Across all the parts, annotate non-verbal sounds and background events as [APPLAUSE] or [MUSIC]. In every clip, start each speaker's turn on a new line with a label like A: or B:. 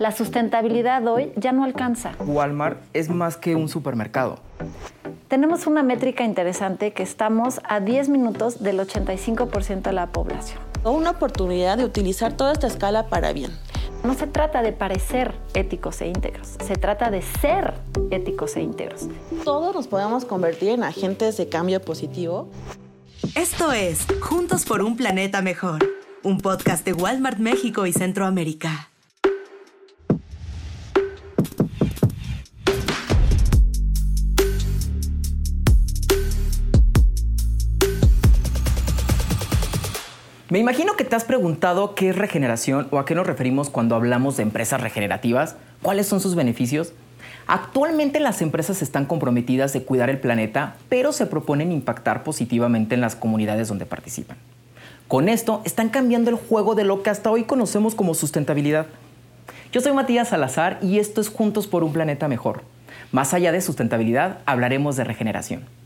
A: La sustentabilidad hoy ya no alcanza.
B: Walmart es más que un supermercado.
A: Tenemos una métrica interesante que estamos a 10 minutos del 85% de la población.
C: Una oportunidad de utilizar toda esta escala para bien.
A: No se trata de parecer éticos e íntegros, se trata de ser éticos e íntegros.
C: Todos nos podemos convertir en agentes de cambio positivo.
D: Esto es Juntos por un Planeta Mejor, un podcast de Walmart México y Centroamérica.
B: Me imagino que te has preguntado qué es regeneración o a qué nos referimos cuando hablamos de empresas regenerativas, cuáles son sus beneficios. Actualmente las empresas están comprometidas de cuidar el planeta, pero se proponen impactar positivamente en las comunidades donde participan. Con esto están cambiando el juego de lo que hasta hoy conocemos como sustentabilidad. Yo soy Matías Salazar y esto es Juntos por un Planeta Mejor. Más allá de sustentabilidad, hablaremos de regeneración.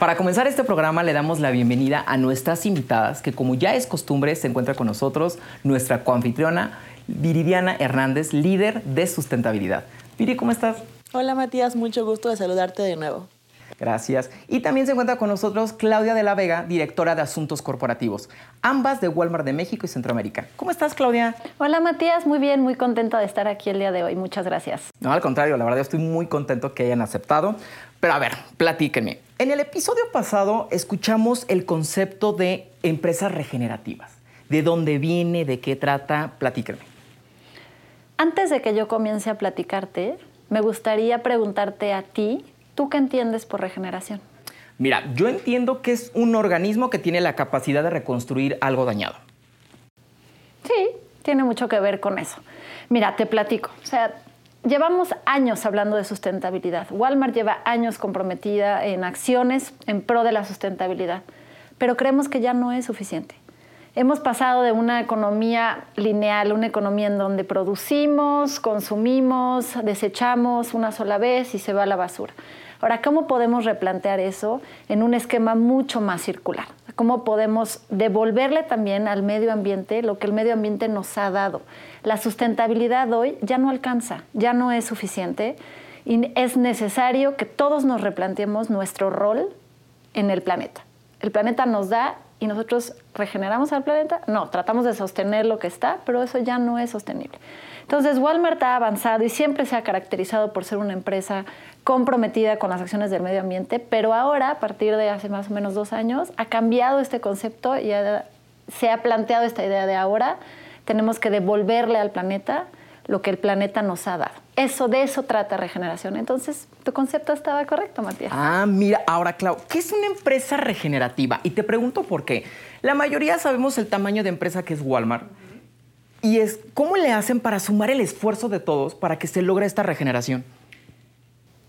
B: Para comenzar este programa le damos la bienvenida a nuestras invitadas, que como ya es costumbre se encuentra con nosotros nuestra coanfitriona Viridiana Hernández, líder de sustentabilidad. Viri, ¿cómo estás?
C: Hola Matías, mucho gusto de saludarte de nuevo.
B: Gracias. Y también se encuentra con nosotros Claudia de la Vega, directora de Asuntos Corporativos, ambas de Walmart de México y Centroamérica. ¿Cómo estás, Claudia?
A: Hola Matías, muy bien, muy contenta de estar aquí el día de hoy. Muchas gracias.
B: No, al contrario, la verdad estoy muy contento que hayan aceptado. Pero a ver, platíquenme. En el episodio pasado escuchamos el concepto de empresas regenerativas. ¿De dónde viene? ¿De qué trata? Platíquenme.
A: Antes de que yo comience a platicarte, me gustaría preguntarte a ti, ¿tú qué entiendes por regeneración?
B: Mira, yo entiendo que es un organismo que tiene la capacidad de reconstruir algo dañado.
A: Sí, tiene mucho que ver con eso. Mira, te platico. O sea, Llevamos años hablando de sustentabilidad. Walmart lleva años comprometida en acciones en pro de la sustentabilidad, pero creemos que ya no es suficiente. Hemos pasado de una economía lineal, una economía en donde producimos, consumimos, desechamos una sola vez y se va a la basura. Ahora, ¿cómo podemos replantear eso en un esquema mucho más circular? ¿Cómo podemos devolverle también al medio ambiente lo que el medio ambiente nos ha dado? La sustentabilidad hoy ya no alcanza, ya no es suficiente y es necesario que todos nos replanteemos nuestro rol en el planeta. El planeta nos da y nosotros regeneramos al planeta. No, tratamos de sostener lo que está, pero eso ya no es sostenible. Entonces, Walmart ha avanzado y siempre se ha caracterizado por ser una empresa comprometida con las acciones del medio ambiente, pero ahora, a partir de hace más o menos dos años, ha cambiado este concepto y se ha planteado esta idea de ahora tenemos que devolverle al planeta lo que el planeta nos ha dado. Eso, de eso trata regeneración. Entonces, tu concepto estaba correcto, Matías.
B: Ah, mira, ahora, Clau, ¿qué es una empresa regenerativa? Y te pregunto por qué. La mayoría sabemos el tamaño de empresa que es Walmart. Y es, ¿cómo le hacen para sumar el esfuerzo de todos para que se logre esta regeneración?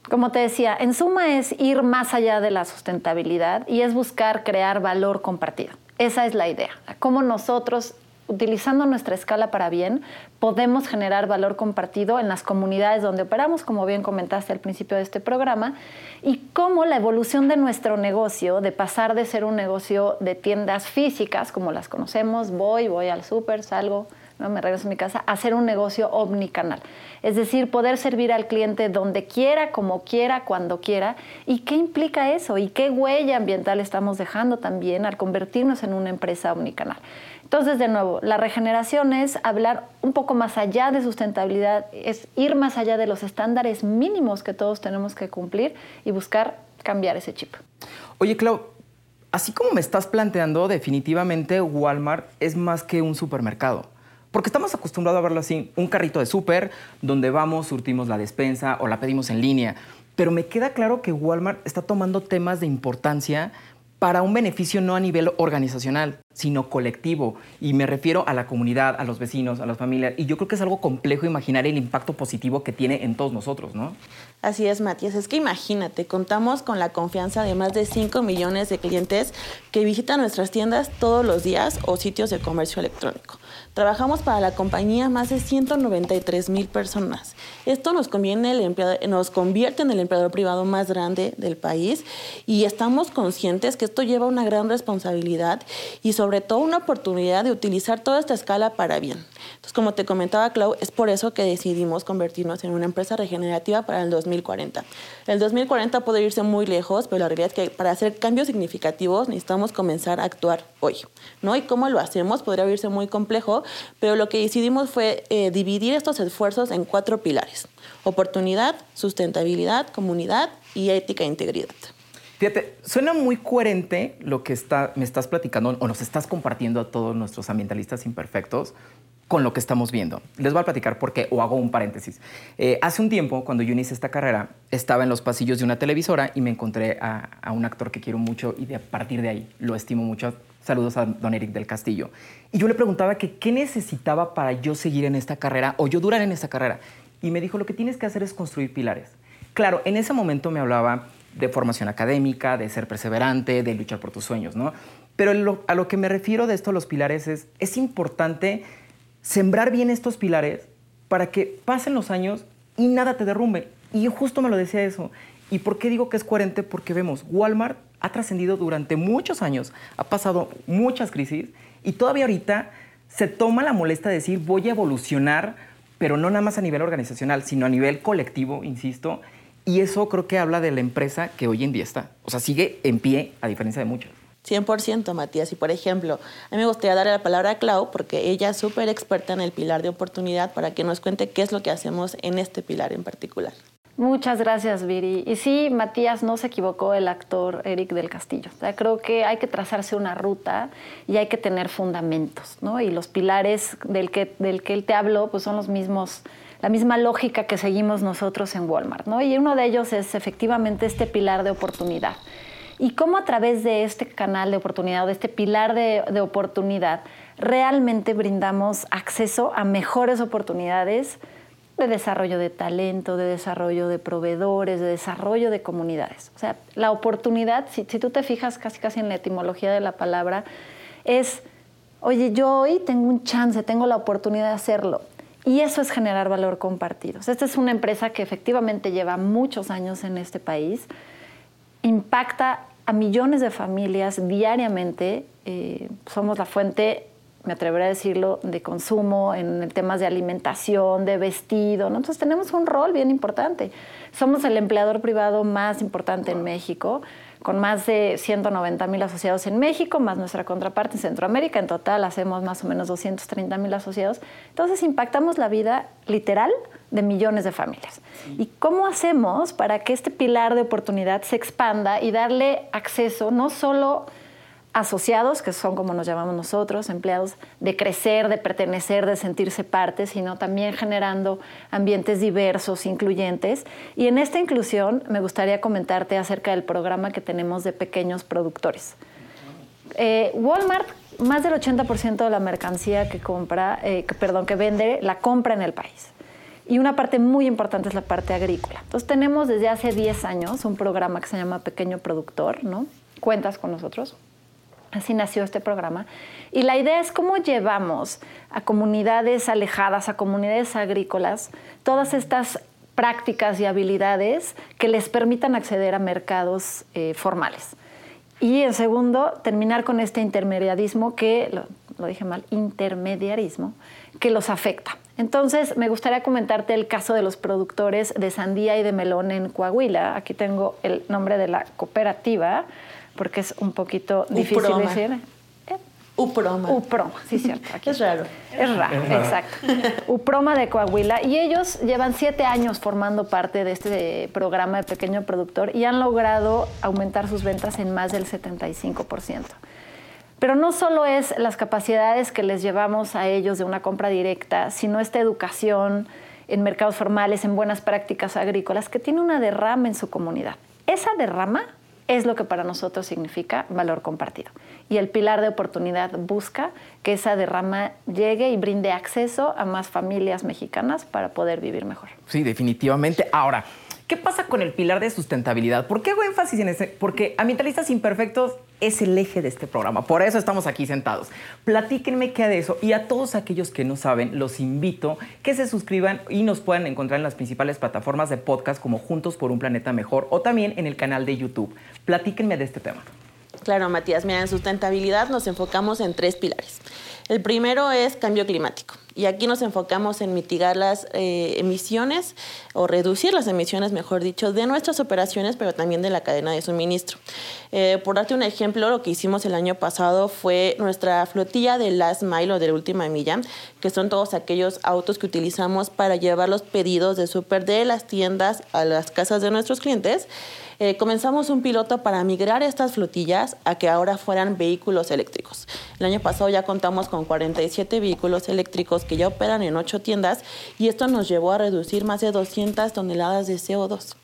A: Como te decía, en suma es ir más allá de la sustentabilidad y es buscar crear valor compartido. Esa es la idea. Cómo nosotros utilizando nuestra escala para bien, podemos generar valor compartido en las comunidades donde operamos, como bien comentaste al principio de este programa, y cómo la evolución de nuestro negocio, de pasar de ser un negocio de tiendas físicas, como las conocemos, voy, voy al súper, salgo, ¿no? me regreso a mi casa, a ser un negocio omnicanal. Es decir, poder servir al cliente donde quiera, como quiera, cuando quiera. ¿Y qué implica eso? ¿Y qué huella ambiental estamos dejando también al convertirnos en una empresa omnicanal? Entonces, de nuevo, la regeneración es hablar un poco más allá de sustentabilidad, es ir más allá de los estándares mínimos que todos tenemos que cumplir y buscar cambiar ese chip.
B: Oye, Clau, así como me estás planteando, definitivamente Walmart es más que un supermercado. Porque estamos acostumbrados a verlo así, un carrito de súper, donde vamos, surtimos la despensa o la pedimos en línea. Pero me queda claro que Walmart está tomando temas de importancia para un beneficio no a nivel organizacional, sino colectivo. Y me refiero a la comunidad, a los vecinos, a las familias. Y yo creo que es algo complejo imaginar el impacto positivo que tiene en todos nosotros, ¿no?
C: Así es, Matías. Es que imagínate, contamos con la confianza de más de 5 millones de clientes que visitan nuestras tiendas todos los días o sitios de comercio electrónico. Trabajamos para la compañía más de 193 mil personas. Esto nos, conviene el nos convierte en el empleador privado más grande del país y estamos conscientes que esto lleva una gran responsabilidad y sobre todo una oportunidad de utilizar toda esta escala para bien. Entonces, como te comentaba Clau, es por eso que decidimos convertirnos en una empresa regenerativa para el 2040. El 2040 puede irse muy lejos, pero la realidad es que para hacer cambios significativos necesitamos comenzar a actuar hoy. ¿no? ¿Y cómo lo hacemos? Podría irse muy complejo, pero lo que decidimos fue eh, dividir estos esfuerzos en cuatro pilares. Oportunidad, sustentabilidad, comunidad y ética e integridad.
B: Fíjate, suena muy coherente lo que está, me estás platicando o nos estás compartiendo a todos nuestros ambientalistas imperfectos con lo que estamos viendo. Les voy a platicar por qué, o hago un paréntesis. Eh, hace un tiempo, cuando yo inicié esta carrera, estaba en los pasillos de una televisora y me encontré a, a un actor que quiero mucho y de, a partir de ahí lo estimo mucho. Saludos a don Eric del Castillo. Y yo le preguntaba que qué necesitaba para yo seguir en esta carrera o yo durar en esta carrera. Y me dijo, lo que tienes que hacer es construir pilares. Claro, en ese momento me hablaba de formación académica, de ser perseverante, de luchar por tus sueños, ¿no? Pero a lo que me refiero de esto, los pilares, es, es importante sembrar bien estos pilares para que pasen los años y nada te derrumbe. Y justo me lo decía eso. ¿Y por qué digo que es coherente? Porque vemos, Walmart ha trascendido durante muchos años, ha pasado muchas crisis y todavía ahorita se toma la molestia de decir voy a evolucionar, pero no nada más a nivel organizacional, sino a nivel colectivo, insisto. Y eso creo que habla de la empresa que hoy en día está. O sea, sigue en pie a diferencia de muchas.
C: 100%, Matías. Y por ejemplo, a mí me gustaría darle la palabra a Clau porque ella es súper experta en el pilar de oportunidad para que nos cuente qué es lo que hacemos en este pilar en particular.
A: Muchas gracias, Viri. Y sí, Matías no se equivocó el actor Eric del Castillo. creo que hay que trazarse una ruta y hay que tener fundamentos. Y los pilares del que, del que él te habló, pues son los mismos, la misma lógica que seguimos nosotros en Walmart. Y uno de ellos es efectivamente este pilar de oportunidad y cómo a través de este canal de oportunidad o de este pilar de, de oportunidad realmente brindamos acceso a mejores oportunidades de desarrollo de talento, de desarrollo de proveedores, de desarrollo de comunidades. O sea, la oportunidad, si, si, tú te fijas casi casi en la etimología de la palabra, es, oye, yo hoy tengo un chance, tengo la oportunidad de hacerlo. Y eso es generar valor compartido. esta es una empresa que efectivamente lleva muchos años en este país, impacta a millones de familias diariamente. Eh, somos la fuente, me atreveré a decirlo, de consumo en temas de alimentación, de vestido. Entonces tenemos un rol bien importante. Somos el empleador privado más importante en México con más de 190 mil asociados en México, más nuestra contraparte en Centroamérica. En total hacemos más o menos 230 mil asociados. Entonces impactamos la vida literal de millones de familias. ¿Y cómo hacemos para que este pilar de oportunidad se expanda y darle acceso no solo asociados, que son como nos llamamos nosotros, empleados, de crecer, de pertenecer, de sentirse parte, sino también generando ambientes diversos, incluyentes. Y en esta inclusión me gustaría comentarte acerca del programa que tenemos de pequeños productores. Eh, Walmart, más del 80% de la mercancía que compra, eh, perdón, que vende, la compra en el país. Y una parte muy importante es la parte agrícola. Entonces tenemos desde hace 10 años un programa que se llama Pequeño Productor, ¿no? Cuentas con nosotros. Así nació este programa. Y la idea es cómo llevamos a comunidades alejadas, a comunidades agrícolas, todas estas prácticas y habilidades que les permitan acceder a mercados eh, formales. Y en segundo, terminar con este intermediarismo que, lo, lo dije mal, intermediarismo, que los afecta. Entonces, me gustaría comentarte el caso de los productores de sandía y de melón en Coahuila. Aquí tengo el nombre de la cooperativa porque es un poquito difícil de decir.
C: ¿Eh? Uproma.
A: Uproma, sí, cierto.
C: Aquí [LAUGHS] es raro.
A: Es raro, exacto. [LAUGHS] Uproma de Coahuila. Y ellos llevan siete años formando parte de este programa de pequeño productor y han logrado aumentar sus ventas en más del 75%. Pero no solo es las capacidades que les llevamos a ellos de una compra directa, sino esta educación en mercados formales, en buenas prácticas agrícolas, que tiene una derrama en su comunidad. Esa derrama es lo que para nosotros significa valor compartido. Y el pilar de oportunidad busca que esa derrama llegue y brinde acceso a más familias mexicanas para poder vivir mejor.
B: Sí, definitivamente. Ahora, ¿Qué pasa con el pilar de sustentabilidad? ¿Por qué hago énfasis en ese? Porque Ambientalistas Imperfectos es el eje de este programa. Por eso estamos aquí sentados. Platíquenme qué de eso. Y a todos aquellos que no saben, los invito que se suscriban y nos puedan encontrar en las principales plataformas de podcast como Juntos por un Planeta Mejor o también en el canal de YouTube. Platíquenme de este tema.
C: Claro, Matías. Mira, en sustentabilidad nos enfocamos en tres pilares. El primero es cambio climático. Y aquí nos enfocamos en mitigar las eh, emisiones o reducir las emisiones, mejor dicho, de nuestras operaciones, pero también de la cadena de suministro. Eh, por darte un ejemplo, lo que hicimos el año pasado fue nuestra flotilla de last mile o de la última milla, que son todos aquellos autos que utilizamos para llevar los pedidos de súper de las tiendas a las casas de nuestros clientes. Eh, comenzamos un piloto para migrar estas flotillas a que ahora fueran vehículos eléctricos. El año pasado ya contamos con 47 vehículos eléctricos que ya operan en 8 tiendas y esto nos llevó a reducir más de 200 toneladas de CO2.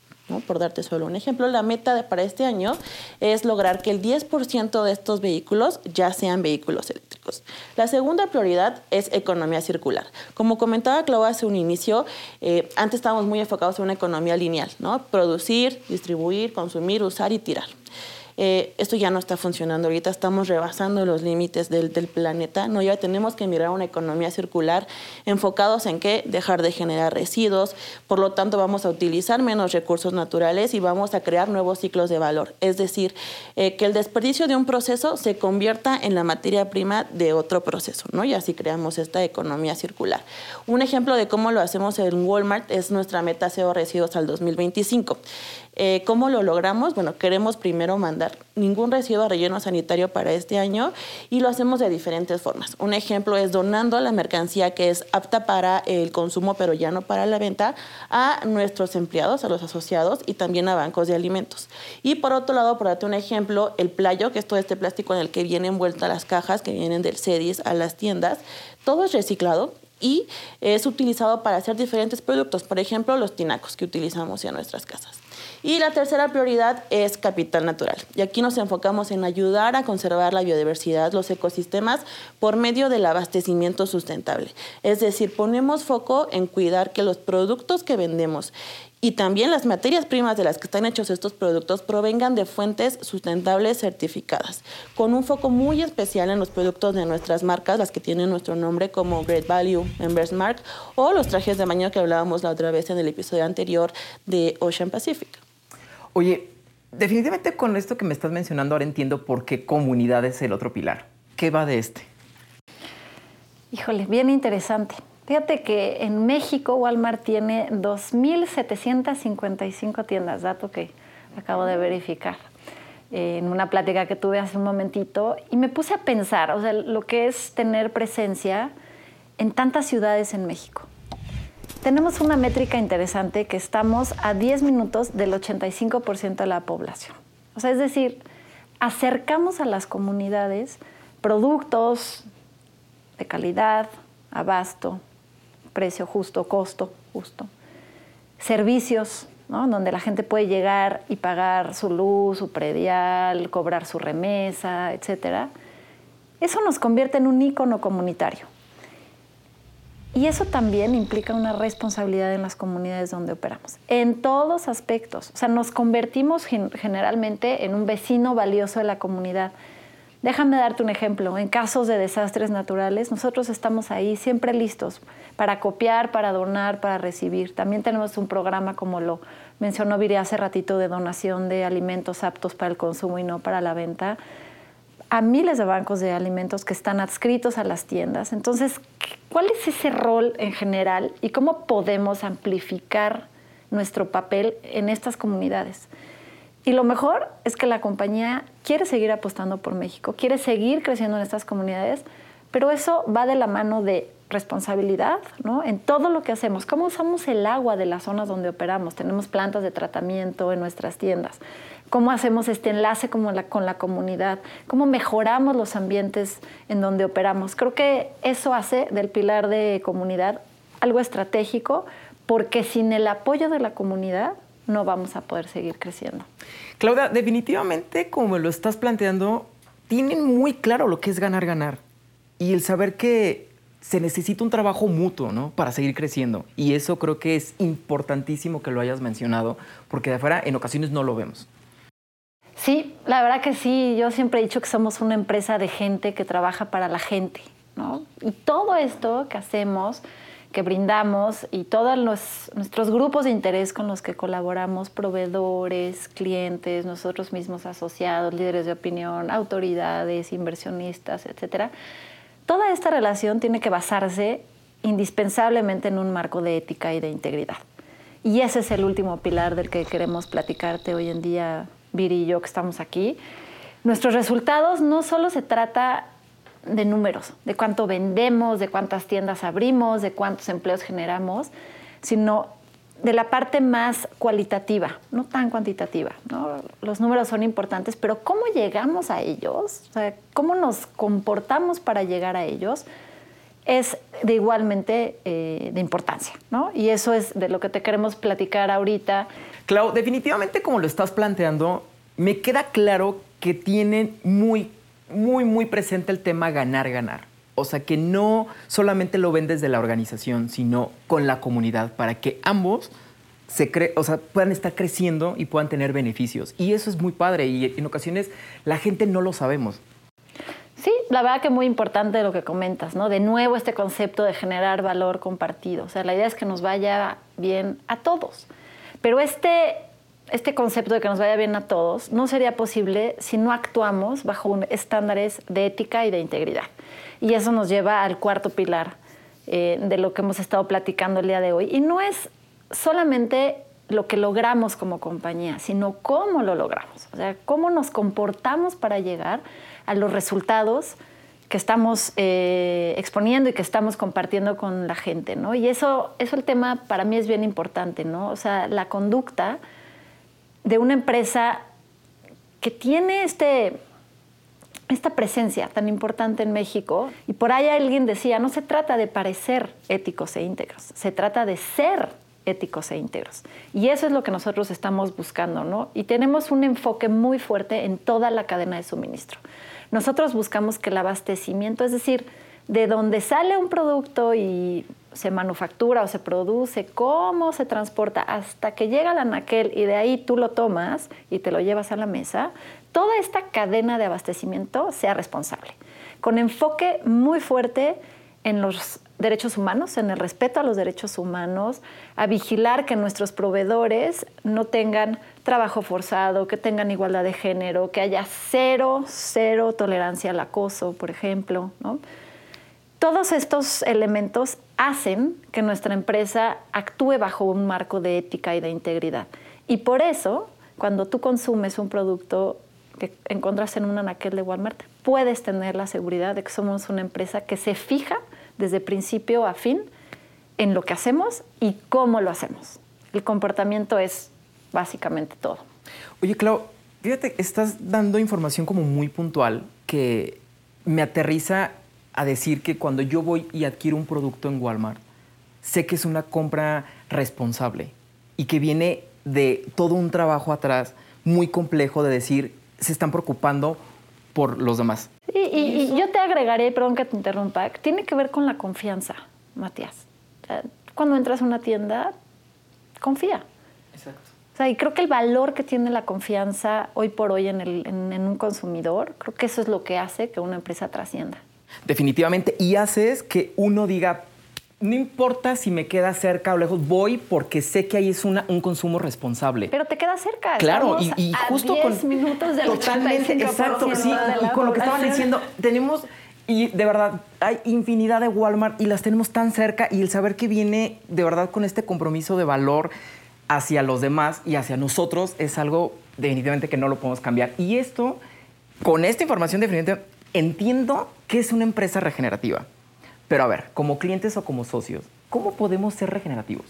C: Por darte solo un ejemplo, la meta para este año es lograr que el 10% de estos vehículos ya sean vehículos eléctricos. La segunda prioridad es economía circular. Como comentaba Clau hace un inicio, eh, antes estábamos muy enfocados en una economía lineal, ¿no? Producir, distribuir, consumir, usar y tirar. Eh, esto ya no está funcionando ahorita, estamos rebasando los límites del, planeta, ¿no? Ya tenemos que mirar una economía circular enfocados en qué, dejar de generar residuos, por lo tanto vamos a utilizar menos recursos naturales y vamos a crear nuevos ciclos de valor, es decir, eh, que el desperdicio de un proceso se convierta en la materia prima de otro proceso, ¿no? Y así creamos esta economía circular. Un ejemplo de cómo lo hacemos en Walmart es nuestra meta cero residuos al 2025. Eh, ¿Cómo lo logramos? Bueno, queremos primero mandar ningún residuo a relleno sanitario para este año y lo hacemos de diferentes formas. Un ejemplo es donando la mercancía que es apta para el consumo pero ya no para la venta a nuestros empleados, a los asociados y también a bancos de alimentos. Y por otro lado, por darte un ejemplo, el playo, que es todo este plástico en el que vienen envueltas las cajas que vienen del CEDIS a las tiendas, todo es reciclado y es utilizado para hacer diferentes productos, por ejemplo, los tinacos que utilizamos en nuestras casas. Y la tercera prioridad es capital natural. Y aquí nos enfocamos en ayudar a conservar la biodiversidad, los ecosistemas, por medio del abastecimiento sustentable. Es decir, ponemos foco en cuidar que los productos que vendemos y también las materias primas de las que están hechos estos productos provengan de fuentes sustentables certificadas, con un foco muy especial en los productos de nuestras marcas, las que tienen nuestro nombre como Great Value, Members Mark o los trajes de baño que hablábamos la otra vez en el episodio anterior de Ocean Pacific.
B: Oye, definitivamente con esto que me estás mencionando ahora entiendo por qué comunidad es el otro pilar. ¿Qué va de este?
A: Híjole, bien interesante. Fíjate que en México Walmart tiene 2.755 tiendas, dato que acabo de verificar en una plática que tuve hace un momentito y me puse a pensar, o sea, lo que es tener presencia en tantas ciudades en México tenemos una métrica interesante que estamos a 10 minutos del 85% de la población. O sea, es decir, acercamos a las comunidades productos de calidad, abasto, precio justo, costo justo, servicios, donde la gente puede llegar y pagar su luz, su predial, cobrar su remesa, etc. Eso nos convierte en un ícono comunitario. Y eso también implica una responsabilidad en las comunidades donde operamos, en todos aspectos. O sea, nos convertimos generalmente en un vecino valioso de la comunidad. Déjame darte un ejemplo. En casos de desastres naturales, nosotros estamos ahí siempre listos para copiar, para donar, para recibir. También tenemos un programa, como lo mencionó Viri hace ratito, de donación de alimentos aptos para el consumo y no para la venta a miles de bancos de alimentos que están adscritos a las tiendas. Entonces, ¿cuál es ese rol en general y cómo podemos amplificar nuestro papel en estas comunidades? Y lo mejor es que la compañía quiere seguir apostando por México, quiere seguir creciendo en estas comunidades, pero eso va de la mano de responsabilidad ¿no? en todo lo que hacemos. ¿Cómo usamos el agua de las zonas donde operamos? Tenemos plantas de tratamiento en nuestras tiendas. ¿Cómo hacemos este enlace con la, con la comunidad? ¿Cómo mejoramos los ambientes en donde operamos? Creo que eso hace del pilar de comunidad algo estratégico porque sin el apoyo de la comunidad no vamos a poder seguir creciendo.
B: Claudia, definitivamente como lo estás planteando, tienen muy claro lo que es ganar, ganar. Y el saber que se necesita un trabajo mutuo, ¿no? Para seguir creciendo. Y eso creo que es importantísimo que lo hayas mencionado, porque de afuera en ocasiones no lo vemos.
A: Sí, la verdad que sí. Yo siempre he dicho que somos una empresa de gente que trabaja para la gente, ¿no? Y todo esto que hacemos, que brindamos y todos los, nuestros grupos de interés con los que colaboramos, proveedores, clientes, nosotros mismos asociados, líderes de opinión, autoridades, inversionistas, etcétera, toda esta relación tiene que basarse indispensablemente en un marco de ética y de integridad. Y ese es el último pilar del que queremos platicarte hoy en día, Viri y yo, que estamos aquí. Nuestros resultados no solo se trata de números, de cuánto vendemos, de cuántas tiendas abrimos, de cuántos empleos generamos, sino de la parte más cualitativa, no tan cuantitativa. Los números son importantes, pero cómo llegamos a ellos, cómo nos comportamos para llegar a ellos, es de igualmente eh, de importancia. Y eso es de lo que te queremos platicar ahorita.
B: Clau, definitivamente como lo estás planteando, me queda claro que tienen muy, muy, muy presente el tema ganar, ganar. O sea, que no solamente lo ven desde la organización, sino con la comunidad, para que ambos se o sea, puedan estar creciendo y puedan tener beneficios. Y eso es muy padre y en ocasiones la gente no lo sabemos.
A: Sí, la verdad que muy importante lo que comentas, ¿no? De nuevo este concepto de generar valor compartido. O sea, la idea es que nos vaya bien a todos. Pero este, este concepto de que nos vaya bien a todos no sería posible si no actuamos bajo estándares de ética y de integridad. Y eso nos lleva al cuarto pilar eh, de lo que hemos estado platicando el día de hoy. Y no es solamente lo que logramos como compañía, sino cómo lo logramos. O sea, cómo nos comportamos para llegar a los resultados que estamos eh, exponiendo y que estamos compartiendo con la gente, ¿no? Y eso, eso el tema para mí es bien importante, ¿no? O sea, la conducta de una empresa que tiene este, esta presencia tan importante en México, y por ahí alguien decía, no se trata de parecer éticos e íntegros, se trata de ser éticos e íntegros. Y eso es lo que nosotros estamos buscando, ¿no? Y tenemos un enfoque muy fuerte en toda la cadena de suministro. Nosotros buscamos que el abastecimiento, es decir, de donde sale un producto y se manufactura o se produce, cómo se transporta hasta que llega al anaquel y de ahí tú lo tomas y te lo llevas a la mesa, toda esta cadena de abastecimiento sea responsable, con enfoque muy fuerte en los derechos humanos, en el respeto a los derechos humanos, a vigilar que nuestros proveedores no tengan trabajo forzado, que tengan igualdad de género, que haya cero, cero tolerancia al acoso, por ejemplo. Todos estos elementos hacen que nuestra empresa actúe bajo un marco de ética y de integridad. Y por eso, cuando tú consumes un producto que encuentras en un anaquel de Walmart, puedes tener la seguridad de que somos una empresa que se fija desde principio a fin en lo que hacemos y cómo lo hacemos. El comportamiento es básicamente todo.
B: Oye, Clau, fíjate, estás dando información como muy puntual que me aterriza a decir que cuando yo voy y adquiero un producto en Walmart, sé que es una compra responsable y que viene de todo un trabajo atrás muy complejo de decir, se están preocupando por los demás.
A: Y, yo te agregaré, perdón que te interrumpa, tiene que ver con la confianza, Matías. cuando entras a una tienda, confía. Exacto. O sea, y creo que el valor que tiene la confianza hoy por hoy en, en un consumidor, creo que eso es lo que hace que una empresa trascienda.
B: Definitivamente. Y haces que uno diga, no importa si me queda cerca o lejos, voy porque sé que ahí es una, un consumo responsable.
A: Pero te queda cerca.
B: Claro, y, y, justo
A: a
B: 10
A: con minutos del
B: totalmente, exacto, sí, y con lo que estaban diciendo, tenemos y de verdad hay infinidad de Walmart y las tenemos tan cerca y el saber que viene de verdad con este compromiso de valor hacia los demás y hacia nosotros es algo definitivamente que no lo podemos cambiar. Y esto, con esta información definitivamente, entiendo que es una empresa regenerativa. Pero a ver, como clientes o como socios, ¿cómo podemos ser regenerativos?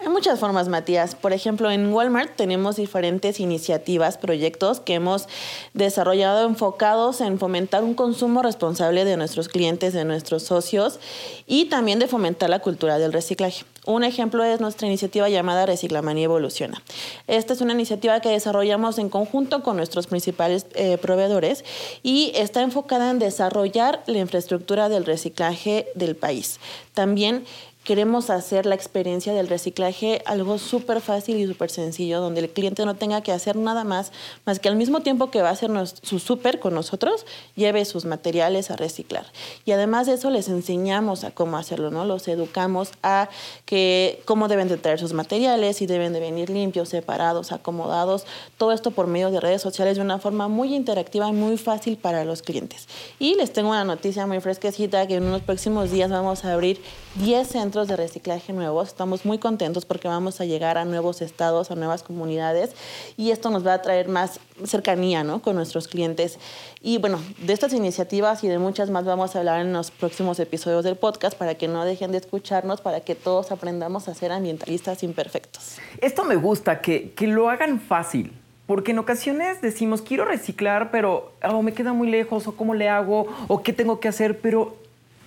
C: Hay muchas formas, Matías. Por ejemplo, en Walmart tenemos diferentes iniciativas, proyectos que hemos desarrollado enfocados en fomentar un consumo responsable de nuestros clientes, de nuestros socios y también de fomentar la cultura del reciclaje. Un ejemplo es nuestra iniciativa llamada Reciclamanía Evoluciona. Esta es una iniciativa que desarrollamos en conjunto con nuestros principales eh, proveedores y está enfocada en desarrollar la infraestructura del reciclaje del país. También queremos hacer la experiencia del reciclaje algo súper fácil y súper sencillo, donde el cliente no tenga que hacer nada más, más que al mismo tiempo que va a hacer su súper con nosotros, lleve sus materiales a reciclar. Y además de eso les enseñamos a cómo hacerlo, ¿no? Los educamos a que cómo deben de traer sus materiales, si deben de venir limpios, separados, acomodados, todo esto por medio de redes sociales de una forma muy interactiva y muy fácil para los clientes. Y les tengo una noticia muy fresquecita que en unos próximos días vamos a abrir 10 centros de reciclaje nuevos. Estamos muy contentos porque vamos a llegar a nuevos estados, a nuevas comunidades y esto nos va a traer más cercanía ¿no? con nuestros clientes. Y bueno, de estas iniciativas y de muchas más vamos a hablar en los próximos episodios del podcast para que no dejen de escucharnos, para que todos aprendamos a ser ambientalistas imperfectos.
B: Esto me gusta, que, que lo hagan fácil. Porque en ocasiones decimos, quiero reciclar, pero oh, me queda muy lejos, o cómo le hago, o qué tengo que hacer, pero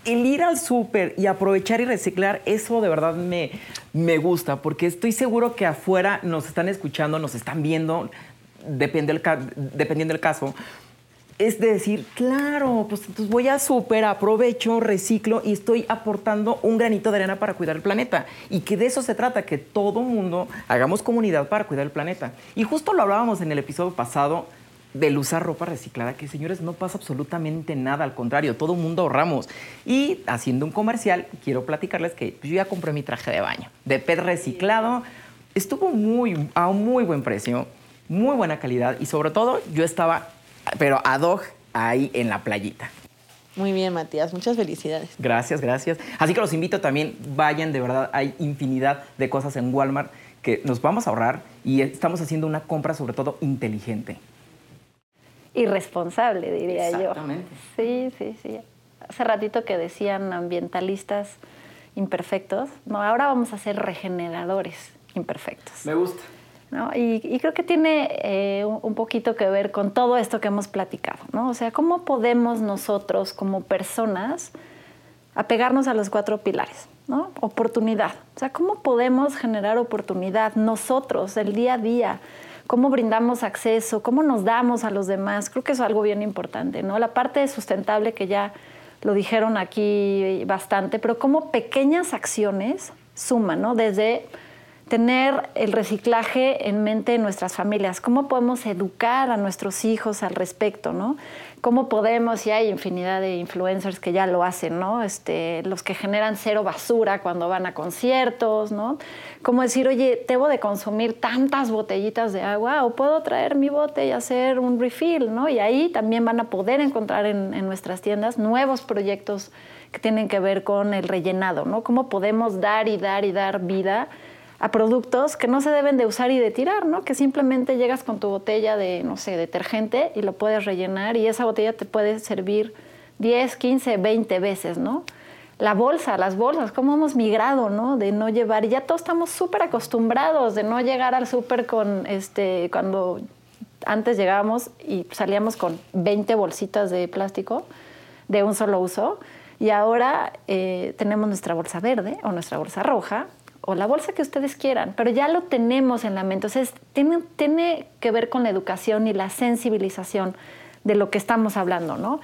B: el ir al súper y aprovechar y reciclar, eso de verdad me, me gusta, porque estoy seguro que afuera nos están escuchando, nos están viendo, depende el dependiendo del caso. Es decir, claro, pues entonces voy a súper, aprovecho, reciclo y estoy aportando un granito de arena para cuidar el planeta. Y que de eso se trata, que todo mundo hagamos comunidad para cuidar el planeta. Y justo lo hablábamos en el episodio pasado del usar ropa reciclada, que señores, no pasa absolutamente nada, al contrario, todo el mundo ahorramos. Y haciendo un comercial, quiero platicarles que yo ya compré mi traje de baño de PET reciclado. Estuvo muy, a un muy buen precio, muy buena calidad y sobre todo yo estaba, pero ad hoc, ahí en la playita.
C: Muy bien, Matías, muchas felicidades.
B: Gracias, gracias. Así que los invito también, vayan, de verdad, hay infinidad de cosas en Walmart que nos vamos a ahorrar y estamos haciendo una compra sobre todo inteligente
A: irresponsable, diría
B: yo. Exactamente.
A: Sí, sí, sí. Hace ratito que decían ambientalistas imperfectos, no, ahora vamos a ser regeneradores imperfectos.
B: Me gusta.
A: ¿no? Y, creo que tiene eh, un poquito que ver con todo esto que hemos platicado, ¿no? O sea, ¿cómo podemos nosotros como personas apegarnos a los cuatro pilares? ¿no? Oportunidad. O sea, ¿cómo podemos generar oportunidad nosotros, el día a día? Cómo brindamos acceso, cómo nos damos a los demás. Creo que es algo bien importante, ¿no? La parte sustentable que ya lo dijeron aquí bastante, pero cómo pequeñas acciones suman, ¿no? Desde tener el reciclaje en mente en nuestras familias, cómo podemos educar a nuestros hijos al respecto, ¿no? Cómo podemos, y hay infinidad de influencers que ya lo hacen, ¿no? Este, los que generan cero basura cuando van a conciertos, ¿no? Como decir, oye, debo de consumir tantas botellitas de agua o puedo traer mi bote y hacer un refill, ¿no? Y ahí también van a poder encontrar en, en nuestras tiendas nuevos proyectos que tienen que ver con el rellenado, ¿no? Cómo podemos dar y dar y dar vida a productos que no se deben de usar y de tirar, ¿no? Que simplemente llegas con tu botella de, no sé, detergente y lo puedes rellenar y esa botella te puede servir 10, 15, 20 veces, ¿no? La bolsa, las bolsas, cómo hemos migrado, ¿no? De no llevar, y ya todos estamos súper acostumbrados de no llegar al súper con, este, cuando antes llegábamos y salíamos con 20 bolsitas de plástico de un solo uso, y ahora eh, tenemos nuestra bolsa verde o nuestra bolsa roja, o la bolsa que ustedes quieran, pero ya lo tenemos en la mente. Entonces, tiene, tiene que ver con la educación y la sensibilización de lo que estamos hablando, ¿no?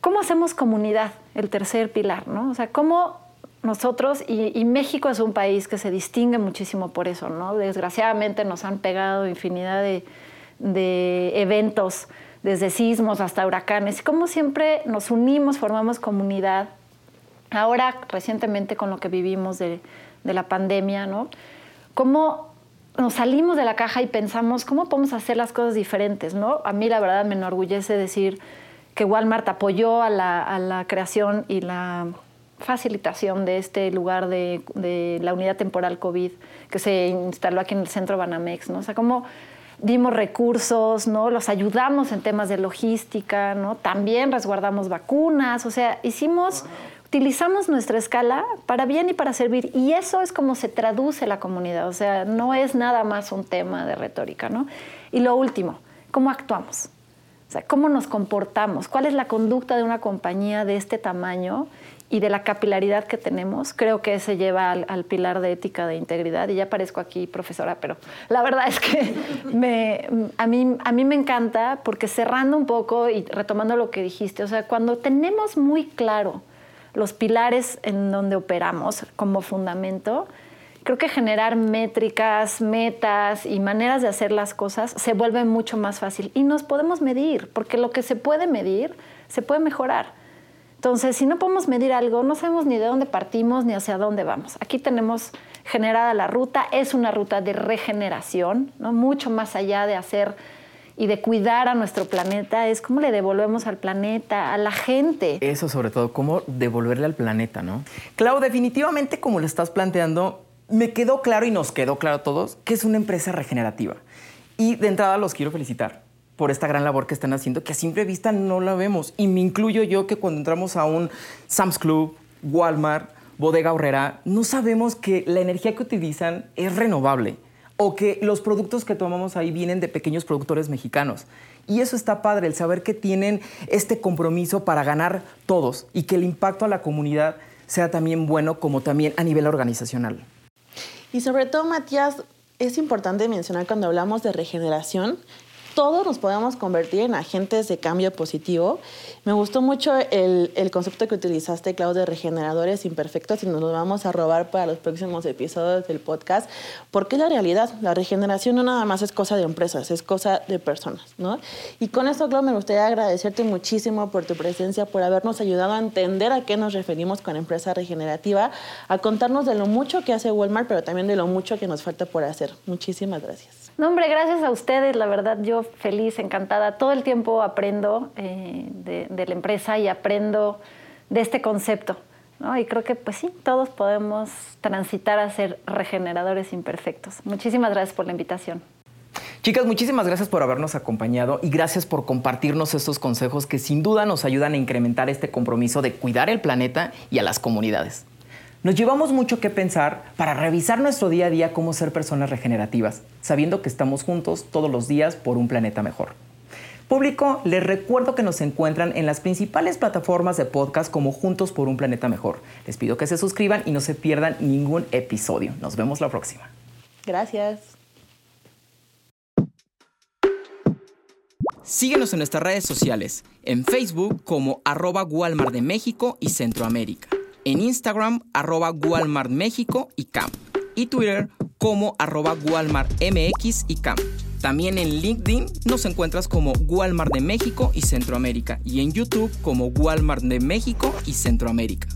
A: ¿Cómo hacemos comunidad? El tercer pilar, ¿no? O sea, ¿cómo nosotros, y, México es un país que se distingue muchísimo por eso, ¿no? Desgraciadamente nos han pegado infinidad de, de eventos, desde sismos hasta huracanes, y como siempre nos unimos, formamos comunidad. Ahora, recientemente, con lo que vivimos de de la pandemia, ¿no? ¿Cómo nos salimos de la caja y pensamos cómo podemos hacer las cosas diferentes, ¿no? A mí la verdad me enorgullece decir que Walmart apoyó a la, creación y la facilitación de este lugar de, la unidad temporal COVID que se instaló aquí en el centro Banamex, ¿no? O sea, cómo dimos recursos, ¿no? Los ayudamos en temas de logística, ¿no? También resguardamos vacunas, o sea, hicimos utilizamos nuestra escala para bien y para servir. Y eso es como se traduce la comunidad. O sea, no es nada más un tema de retórica, ¿no? Y lo último, ¿cómo actuamos? O sea, ¿cómo nos comportamos? ¿Cuál es la conducta de una compañía de este tamaño? Y de la capilaridad que tenemos, creo que ese lleva al, pilar de ética de integridad. Y ya parezco aquí profesora, pero la verdad es que [LAUGHS] me, a, mí, a mí me encanta porque cerrando un poco y retomando lo que dijiste, o sea, cuando tenemos muy claro los pilares en donde operamos como fundamento, creo que generar métricas, metas y maneras de hacer las cosas se vuelve mucho más fácil. Y nos podemos medir, porque lo que se puede medir se puede mejorar. Entonces, si no podemos medir algo, no sabemos ni de dónde partimos ni hacia dónde vamos. Aquí tenemos generada la ruta, es una ruta de regeneración, ¿no? mucho más allá de hacer y de cuidar a nuestro planeta, es cómo le devolvemos al planeta, a la gente.
B: Eso sobre todo, cómo devolverle al planeta, ¿no? Clau, definitivamente como lo estás planteando, me quedó claro y nos quedó claro a todos que es una empresa regenerativa. Y de entrada los quiero felicitar por esta gran labor que están haciendo, que a simple vista no la vemos. Y me incluyo yo que cuando entramos a un Sam's Club, Walmart, Bodega Horrera, no sabemos que la energía que utilizan es renovable o que los productos que tomamos ahí vienen de pequeños productores mexicanos. Y eso está padre, el saber que tienen este compromiso para ganar todos y que el impacto a la comunidad sea también bueno como también a nivel organizacional.
C: Y sobre todo, Matías, es importante mencionar cuando hablamos de regeneración todos nos podemos convertir en agentes de cambio positivo. Me gustó mucho el, concepto que utilizaste, Claudio, de regeneradores imperfectos y nos lo vamos a robar para los próximos episodios del podcast, porque es la realidad. La regeneración no nada más es cosa de empresas, es cosa de personas, ¿no? Y con esto, Claudio, me gustaría agradecerte muchísimo por tu presencia, por habernos ayudado a entender a qué nos referimos con empresa regenerativa, a contarnos de lo mucho que hace Walmart, pero también de lo mucho que nos falta por hacer. Muchísimas gracias.
A: No, hombre, gracias a ustedes, la verdad, yo feliz, encantada. Todo el tiempo aprendo eh, de, la empresa y aprendo de este concepto. Y creo que, pues sí, todos podemos transitar a ser regeneradores imperfectos. Muchísimas gracias por la invitación.
B: Chicas, muchísimas gracias por habernos acompañado y gracias por compartirnos estos consejos que sin duda nos ayudan a incrementar este compromiso de cuidar el planeta y a las comunidades. Nos llevamos mucho que pensar para revisar nuestro día a día cómo ser personas regenerativas, sabiendo que estamos juntos todos los días por un planeta mejor. Público, les recuerdo que nos encuentran en las principales plataformas de podcast como Juntos por un Planeta Mejor. Les pido que se suscriban y no se pierdan ningún episodio. Nos vemos la próxima.
C: Gracias.
B: Síguenos en nuestras redes sociales, en Facebook como arroba Walmart de México y Centroamérica en Instagram arroba Walmart México y CAM y Twitter como arroba Walmart MX y CAM. También en LinkedIn nos encuentras como Walmart de México y Centroamérica y en YouTube como Walmart de México y Centroamérica.